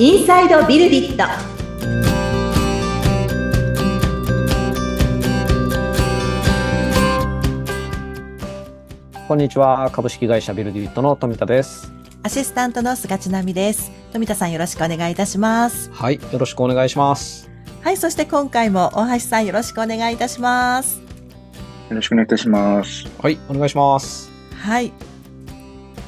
インサイドビルディットこんにちは。株式会社ビルディットの富田です。アシスタントの菅千奈美です。富田さんよろしくお願いいたします。はい。よろしくお願いします。はい、そして今回も大橋さんよろしくお願いいたします。よろしくお願いいたします。はい。お願いします。はい。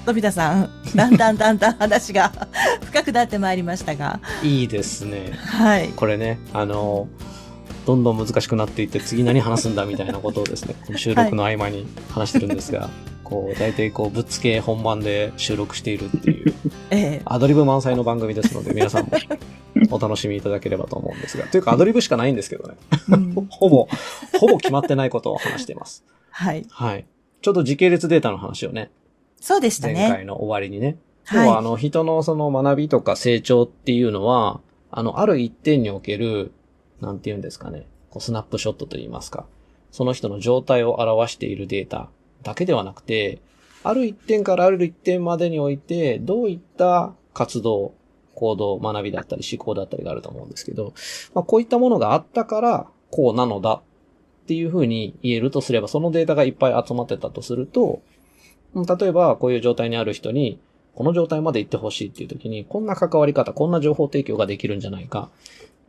富田さん、だんだんだんだん話が 深くなってまいりましたが、いいですね。はい。これね、あの、どんどん難しくなっていって、次何話すんだみたいなことをですね、収録の合間に話してるんですが、こう、大体こう、ぶっつけ本番で収録しているっていう、ええアドリブ満載の番組ですので、皆さんもお楽しみいただければと思うんですが、というかアドリブしかないんですけどね、うんほぼ、ほぼ決まってないことを話しています。はい。はい。ちょっと時系列データの話をね、そうでした前ね。回の終わりにね。はい要は、あの、人のその学びとか成長っていうのは、あの、ある一点における、なんて言うんですかね、こうスナップショットと言いますか、その人の状態を表しているデータだけではなくて、ある一点からある一点までにおいて、どういった活動、行動、学びだったり思考だったりがあると思うんですけど、まあ、こういったものがあったから、こうなのだっていうふうに言えるとすれば、そのデータがいっぱい集まってたとすると、うん例えば、こういう状態にある人に、この状態まで行ってほしいっていう時に、こんな関わり方、こんな情報提供ができるんじゃないか、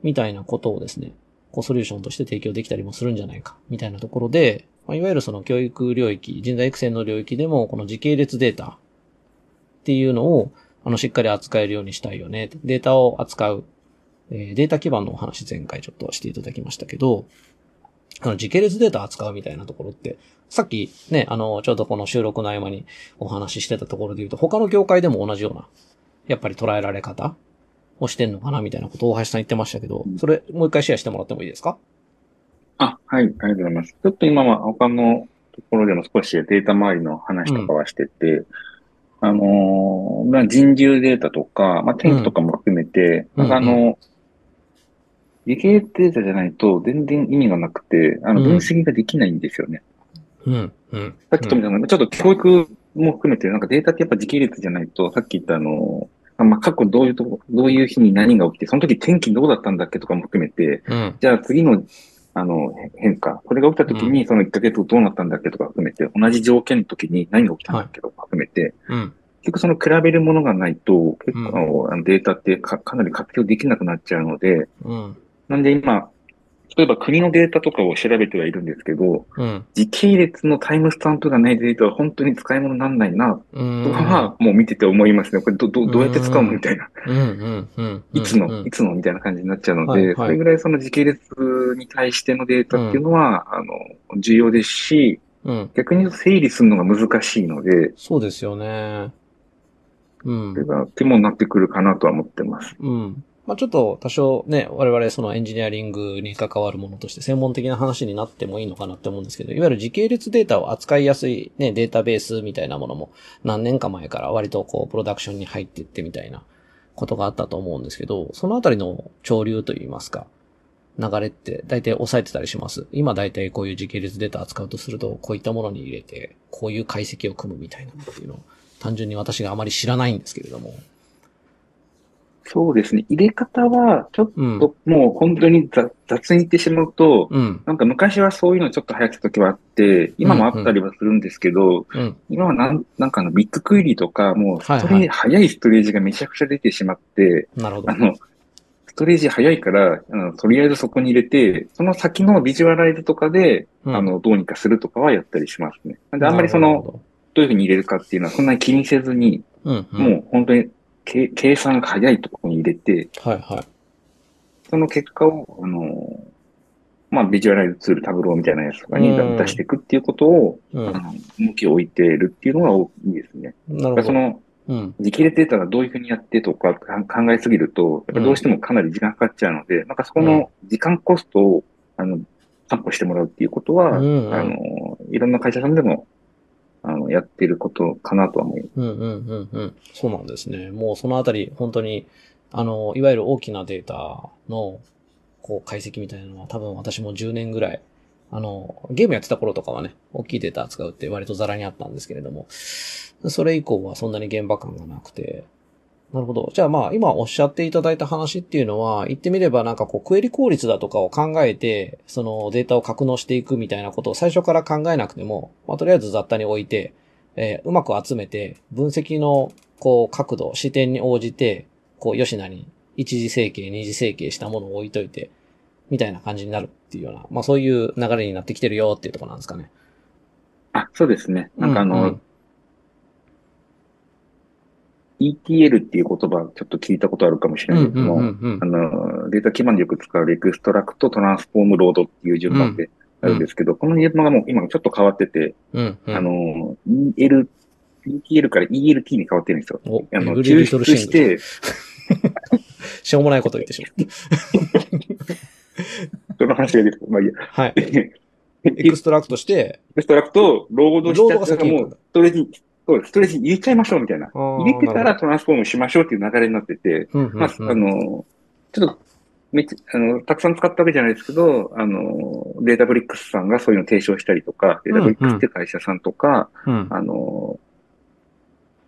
みたいなことをですね、こうソリューションとして提供できたりもするんじゃないか、みたいなところで、まあ、いわゆるその教育領域、人材育成の領域でも、この時系列データっていうのを、あの、しっかり扱えるようにしたいよね。データを扱う、えーデータ基盤のお話前回ちょっとしていただきましたけど、あの、時系列データ扱うみたいなところって、さっきね、あの、ちょうどこの収録の合間にお話ししてたところで言うと、他の業界でも同じような、やっぱり捉えられ方をしてんのかなみたいなことを大橋さん言ってましたけど、それもう一回シェアしてもらってもいいですか？あ、はい、ありがとうございます。ちょっと今は他のところでも少しデータ周りの話とかはしてて、あのーまあ、人流データとか、まあ、天気とかも含めて、うんあの、理系データじゃないと全然意味がなくて、あの、うん分析ができないんですよね。うん、うん。さっき富田さんが、ちょっと教育も含めて、なんかデータってやっぱ時系列じゃないと、さっき言ったあの、あまあ、過去どういうとこ、どういう日に何が起きて、その時天気どうだったんだっけとかも含めて、うん。じゃあ次の、あの、へ変化。これが起きた時に、その1ヶ月後どうなったんだっけとか含めて、同じ条件の時に何が起きたんだっけとか含めて、うん。結局その比べるものがないと、結構、あのデータってかかなり活用できなくなっちゃうので、うん。なんで今、例えば国のデータとかを調べてはいるんですけど、うん。時系列のタイムスタンプがないデータは本当に使い物にならないな、うん。とかはもう見てて思いますね。これど、ど、どうやって使うのみたいな。うん、うん、うん。いつの、うんいつのみたいな感じになっちゃうので、はいはいそれぐらいその時系列に対してのデータっていうのは、あの、重要ですし、うん。逆に整理するのが難しいので、そうですよね。うんそれ。が手もなってくるかなとは思ってます。うん。まあちょっと多少ね、我々そのエンジニアリングに関わるものとして専門的な話になってもいいのかなって思うんですけど、いわゆる時系列データを扱いやすいね、データベースみたいなものも何年か前から割とこう、プロダクションに入っていってみたいなことがあったと思うんですけど、そのあたりの潮流といいますか、流れって大体抑えてたりします？今大体こういう時系列データ扱うとすると、こういったものに入れて、こういう解析を組むみたいなっていうのを、単純に私があまり知らないんですけれども。そうですね。入れ方は、ちょっうん。ともう本当に雑雑に言ってしまうと、うん。なんか昔はそういうのちょっと流行ってた時はあって、今もあったりはするんですけど、うん。今はなんなんかあのビッグクエリとか、もうストレージ、はいはい早いストレージがめちゃくちゃ出てしまって、なるほどあ。の、ストレージ早いから、あのとりあえずそこに入れて、その先のビジュアライズとかで、うんあの、どうにかするとかはやったりしますね。なんであんまりその、どういうふうに入れるかっていうのはそんなに気にせずに、ど、うん、うん。もう本当にけ計算が早いところに入れて、はいはい。その結果を、あの、まあ、ビジュアライズツール、タブローみたいなやつとかにうん出していくっていうことを、うん。あの、向きを置いているっていうのが多いですね。なるほど。その、うん。時系列データがどういうふうにやってとかか考えすぎると、やっぱどうしてもかなり時間かかっちゃうので、なんかそこの時間コストを、あの、担保してもらうっていうことは、うんうんあの、いろんな会社さんでも、あの、やってることかなとは思います。うんうんうんうん。そうなんですね。もうそのあたり、本当に、あの、いわゆる大きなデータの、こう、解析みたいなのは多分私も10年ぐらい、あの、ゲームやってた頃とかはね、大きいデータ扱うって割とザラにあったんですけれども、それ以降はそんなに現場感がなくて、なるほど。じゃあまあ、今おっしゃっていただいた話っていうのは、言ってみればなんかこう、クエリ効率だとかを考えて、そのデータを格納していくみたいなことを最初から考えなくても、まあ、とりあえず雑多に置いて、えーうまく集めて、分析の、こう、角度、視点に応じて、こう、良しなに一次整形、二次整形したものを置いといて、みたいな感じになるっていうような、まあそういう流れになってきてるよっていうところなんですかね。あ、そうですね。なんかあの、うんうん ETL っていう言葉ちょっと聞いたことあるかもしれないけども、うんうんあの、データ基盤でよく使う extract、transform、load っていう順番であるんですけど、この順番がもう今ちょっと変わってて、うんうん。あの、EL、ETL から ELT に変わってるんですよ。お、あの、抽出して、しょうもないこと言ってしまった。その話が出て。まあいいや。はい。エ extract して、 extract、load したがもう、ストレージに、そうです、ストレージに入れちゃいましょうみたいな。入入れてから transform しましょうっていう流れになってて、まあ、あの、ちょっと、めっちゃ、あの、たくさん使ったわけじゃないですけど、あの、データブリックスさんがそういうのを提唱したりとか、データブリックスっていう会社さんとか、うん。あの、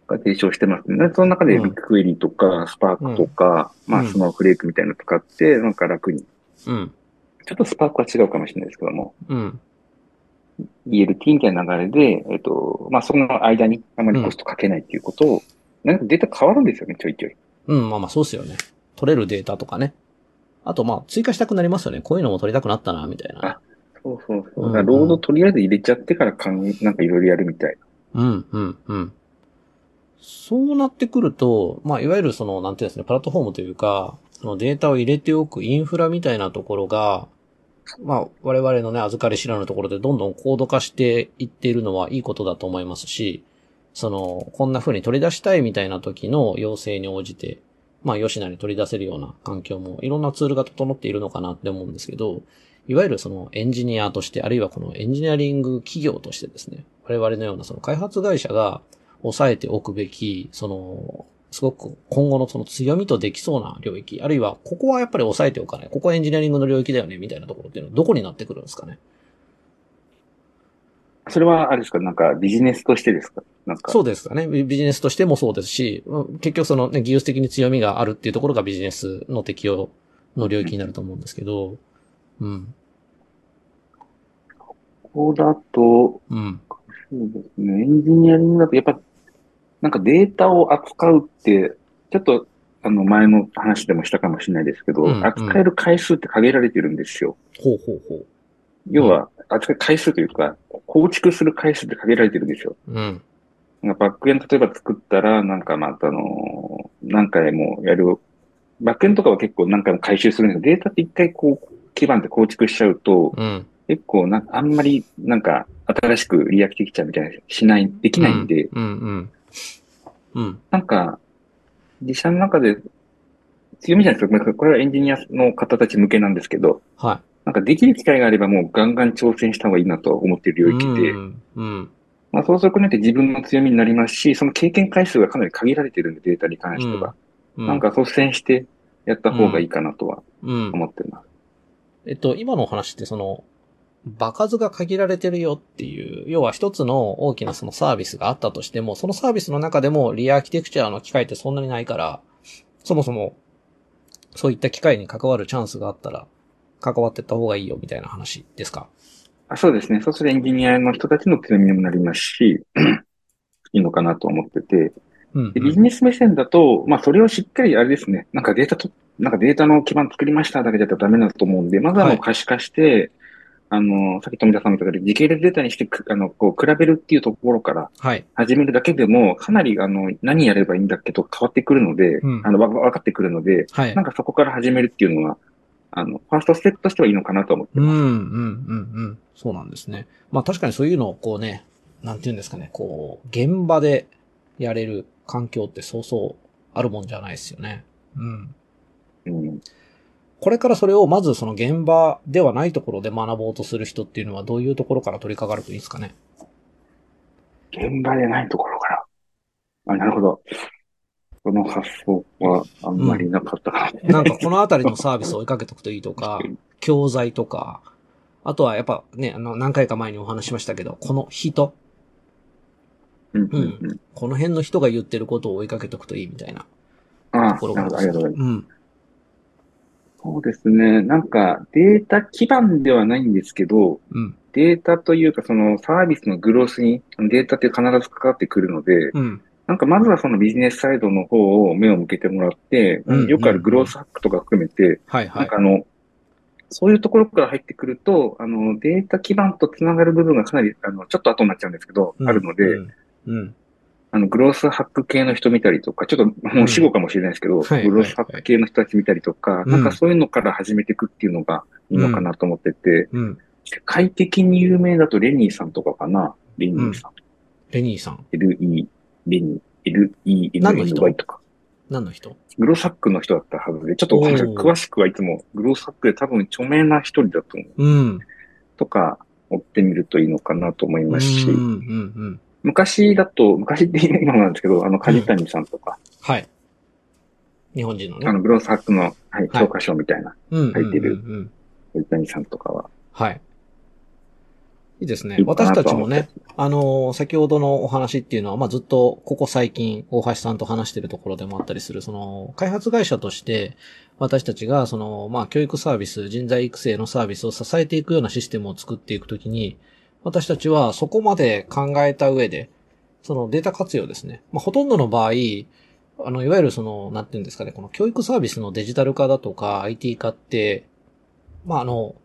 が提唱してますね。その中でうんビッグクエリとか、スパークとか、まあ、うんスノーフレークみたいなの使って、なんか楽に。うん。ちょっとスパークは違うかもしれないですけども、うん。ELT みたいな流れで、えっと、まあ、その間にあまりコストかけないっていうことを、なんかデータ変わるんですよね、ちょいちょい。うん、まあまあそうっすよね。取れるデータとかね。あとまあ追加したくなりますよね。こういうのも取りたくなったな、みたいな。そうそうそう。うんロードとりあえず入れちゃってからかん、なんかいろいろやるみたいうん、うん、うん。そうなってくると、まあいわゆるその、なんていうんですね、プラットフォームというか、そのデータを入れておくインフラみたいなところが、まあ我々のね、預かり知らぬところでどんどん高度化していっているのはいいことだと思いますし、その、こんな風に取り出したいみたいな時の要請に応じて、まあ、吉名に取り出せるような環境も、いろんなツールが整っているのかなって思うんですけど、いわゆるそのエンジニアとして、あるいはこのエンジニアリング企業としてですね、我々のようなその開発会社が抑えておくべき、その、すごく今後のその強みとできそうな領域、あるいはここはやっぱり抑えておかない、ここはエンジニアリングの領域だよね、みたいなところっていうのはどこになってくるんですかね？な。それは、あれですか、なんかビジネスとしてですか？なんか。そうですかね。ビビジネスとしてもそうですし、うん結局そのね、技術的に強みがあるっていうところがビジネスの適用の領域になると思うんですけど、うん。ここだと、うん。そうですね。エンジニアリングだと、やっぱ、なんかデータを扱うって、ちょっと、あの、前の話でもしたかもしれないですけど、うんうん扱える回数って限られてるんですよ。ほうほうほう。要は、扱う回数というか、構築する回数って限られてるんですよ。うん。なんかバックエンド例えば作ったら、なんかまたあの、何回もやる。バックエンドとかは結構何回も回収するんですけど、データって一回こう、基盤って構築しちゃうと、うん。結構な、あんまりなんか新しくリアクできちゃうみたいな、しない、できないんで、うん、うん。うん。なんか、自社の中で強みじゃないですか。まあこれはエンジニアの方たち向けなんですけど、はなんかできる機会があればもうガンガン挑戦した方がいいなと思っているい。領域で、うん。うん。まあそうすることによって自分の強みになりますし、その経験回数がかなり限られてるんで、データに関しては。うん。なんか率先してやった方がいいかなとはうん。思ってます。えっと、今のお話ってその、場数が限られてるよっていう、要は一つの大きなそのサービスがあったとしても、そのサービスの中でもリアーキテクチャの機会ってそんなにないから、そもそも、そういった機会に関わるチャンスがあったら、関わってった方がいいよみたいな話ですか？あそうですね。そうするとエンジニアの人たちの強みにもなりますし、いいのかなと思ってて。うんでビジネス目線だと、まあそれをしっかりあれですね。なんかデータと、なんかデータの基盤作りましただけだとダメだと思うんで、まずはもはいう可視化して、あの、さっき富田さんも言ったように時系列データにしてく、あの、こう比べるっていうところからはい。始めるだけでも、かなりあの、何やればいいんだっけと変わってくるので、うんあの、わ分かってくるので、はいなん。かそこから始めるっていうのは、あの、ファーストステップとしてはいいのかなと思ってうん、うます。ん、うん、うん。そうなんですね。まあ確かにそういうのをこうね、なんていうんですかね、こう、現場でやれる環境ってそうそうあるもんじゃないですよね。うん。うんこれからそれをまずその現場ではないところで学ぼうとする人っていうのはどういうところから取り掛かるといいですかね？現場でないところから。あ、なるほど。その発想はあんまりなかったかな。なんかこのあたりのサービスを追いかけておくといいとか、教材とか、あとはやっぱね、あの、何回か前にお話ししましたけど、この人、うんうんうんこの辺の人が言ってることを追いかけておくといいみたいなああ、ところがなるほど、ありがとうございます。うん。そうですね。なんか、データ基盤ではないんですけど、うん。データというか、そのサービスのグロースにデータって必ずかかってくるので、うん。なんかまずはそのビジネスサイドの方を目を向けてもらって、うんよくあるグロースハックとか含めて、はいはいなんか。あの、そういうところから入ってくると、あの、データ基盤とつながる部分がかなり、あの、ちょっと後になっちゃうんですけど、うんあるので、うん。うん。あの、グロースハック系の人見たりとか、ちょっともう死後かもしれないですけど、はいグロースハック系の人たち見たりとか、うんなんかそういうのから始めていくっていうのがいいのかなと思ってて、うん。世界的に有名だとレニーさんとかかなレニーさん。レニーさん。LE、レニー、何の人 LENNY とか。何の人？グロースハックの人だったはずで、ちょっと詳しくはいつも、グロースハックで多分著名な一人だと思う。うん。とか、追ってみるといいのかなと思いますし、うん。うん。うん。昔だと、昔って今なんですけど、あの、梶谷さんとか、はい。日本人のね。あの、グロースハックの、はい、はい教科書みたいな、うん。入ってるうんうんうん梶谷さんとかは。はい。いいですねい。いか私たちもね、あのー先ほどのお話っていうのは、まあ、ずっと、ここ最近、大橋さんと話してるところでもあったりする、その、開発会社として、私たちが、その、まあ、教育サービス、人材育成のサービスを支えていくようなシステムを作っていくときに、私たちはそこまで考えた上で、そのデータ活用ですね。まあ、ほとんどの場合、あの、いわゆるその、なんていうんですかね、この教育サービスのデジタル化だとか IT 化って、まあ、あの、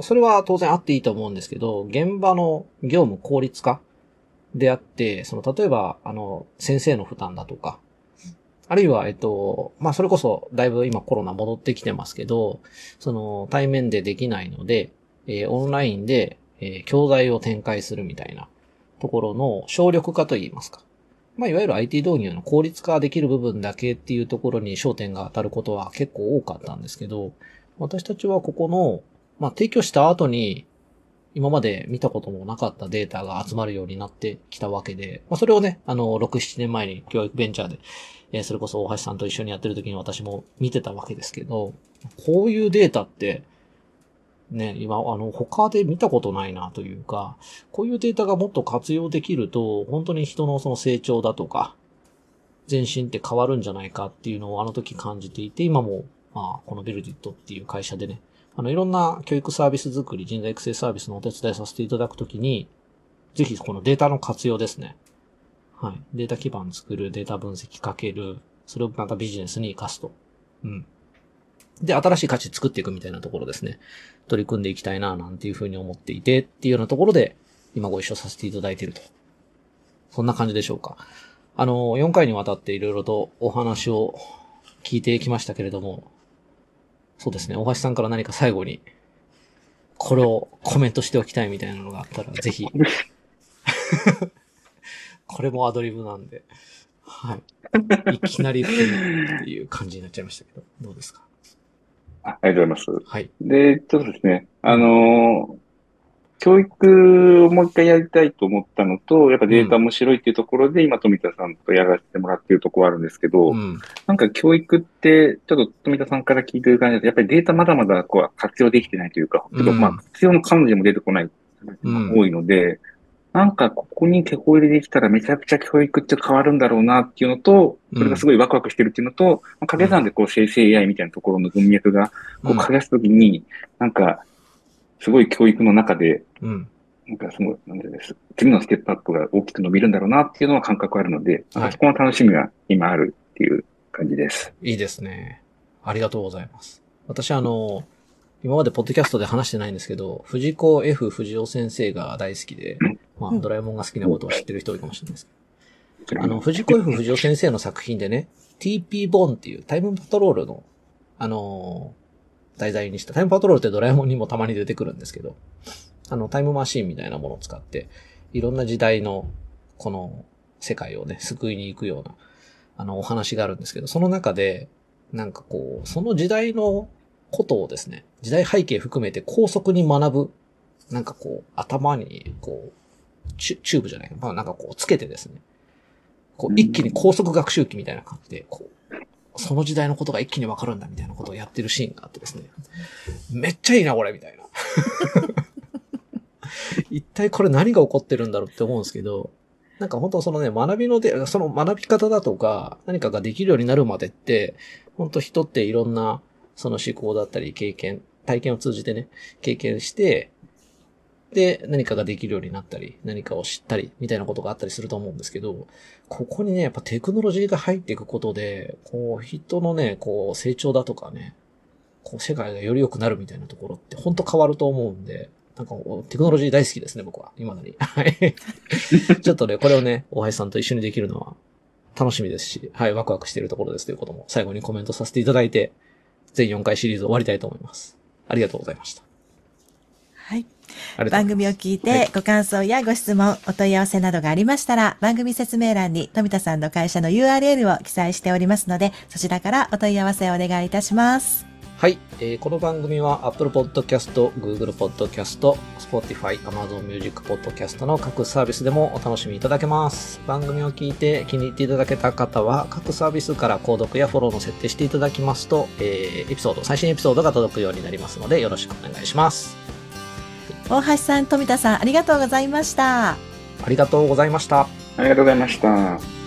それは当然あっていいと思うんですけど、現場の業務効率化であって、その、例えば、あの、先生の負担だとか、あるいは、えっと、まあ、それこそ、だいぶ今コロナ戻ってきてますけど、その、対面でできないので、えーオンラインで、えー教材を展開するみたいなところの省力化といいますか。まあ、いわゆる IT 導入の効率化できる部分だけっていうところに焦点が当たることは結構多かったんですけど、私たちはここの、まあ、提供した後に、今まで見たこともなかったデータが集まるようになってきたわけで、まあ、それをね、あの、6、7年前に教育ベンチャーで、えーそれこそ大橋さんと一緒にやってる時に私も見てたわけですけど、こういうデータって、ね、今、あの、他で見たことないなというか、こういうデータがもっと活用できると、本当に人のその成長だとか、前進って変わるんじゃないかっていうのをあの時感じていて、今も、まあ、このビルディットっていう会社でね、あの、いろんな教育サービス作り、人材育成サービスのお手伝いさせていただくときに、ぜひこのデータの活用ですね。はい。データ基盤作る、データ分析かける、それをまたビジネスに活かすと。うん。で、新しい価値作っていくみたいなところですね。取り組んでいきたいな、なんていうふうに思っていて、っていうようなところで、今ご一緒させていただいていると。そんな感じでしょうか。あの、4回にわたっていろいろとお話を聞いてきましたけれども、そうですね、大橋さんから何か最後に、これをコメントしておきたいみたいなのがあったら、ぜひ。これもアドリブなんで。はい。いきなりっていう感じになっちゃいましたけど、どうですか？あありがとうございます。はい。で、ちょっとですね、あのー教育をもう一回やりたいと思ったのと、やっぱデータ面白いっていうところで、今富田さんとやらせてもらってるところあるんですけど、うん。なんか教育って、ちょっと富田さんから聞いてる感じだと、やっぱりデータまだまだこう活用できてないというか、うんちょっとまあ活用の感じも出てこない、うん多いので、なんかここに手こ入れできたらめちゃくちゃ教育って変わるんだろうなっていうのと、それがすごいワクワクしてるっていうのと、まあ掛け算でこう生成 AI みたいなところの文脈がこううんかけすときに、なんか、すごい教育の中で、うん。なんかすごい、なんでです。次のステップアップが大きく伸びるんだろうなっていうのは感覚あるので、はいそこの楽しみが今あるっていう感じです。いいですね。ありがとうございます。私あの、今までポッドキャストで話してないんですけど、藤子 F 不二雄先生が大好きで、まあ、ドラえもんが好きなことを知ってる人多いかもしれないですけど。あの、藤子 F 不二雄先生の作品でね、TP ボンっていうタイムパトロールの、あのー題材にした、タイムパトロールってドラえもんにもたまに出てくるんですけど、あの、タイムマシーンみたいなものを使って、いろんな時代の、この、世界をね、救いに行くような、あの、お話があるんですけど、その中で、なんかこう、その時代のことをですね、時代背景含めて高速に学ぶ、なんかこう、頭に、こう、チュチューブじゃないまあなんかこう、つけてですね、こう、一気に高速学習機みたいな感じで、こう、その時代のことが一気にわかるんだみたいなことをやってるシーンがあってですね、めっちゃいいな、これ、みたいな。一体これ何が起こってるんだろうって思うんですけど、なんか本当そのね、学びので、その学び方だとか、何かができるようになるまでって、本当人っていろんな、その思考だったり経験、体験を通じてね、経験して、で、何かができるようになったり、何かを知ったり、みたいなことがあったりすると思うんですけど、ここにね、やっぱテクノロジーが入っていくことで、こう、人のね、こう、成長だとかね、こう、世界がより良くなるみたいなところって、本当変わると思うんで、なんか、テクノロジー大好きですね、僕は。今だに。はい。ちょっとね、これをね、大橋さんと一緒にできるのは楽しみですし、はい、ワクワクしているところですということも最後にコメントさせていただいて、全4回シリーズ終わりたいと思います。ありがとうございました。はい。番。組を聞いてご感想やご質問、お問い合わせなどがありましたら、番組説明欄に富田さんの会社の URL を記載しておりますので、そちらからお問い合わせをお願いいたします。はい、えーこの番組は Apple Podcast、Google Podcast、Spotify、Amazon Music Podcast の各サービスでもお楽しみいただけます。番組を聞いて気に入っていただけた方は、各サービスから購読やフォローの設定していただきますと、えーエピソード、最新エピソードが届くようになりますので、よろしくお願いします。大橋さん、富田さん、ありがとうございました。ありがとうございました。ありがとうございました。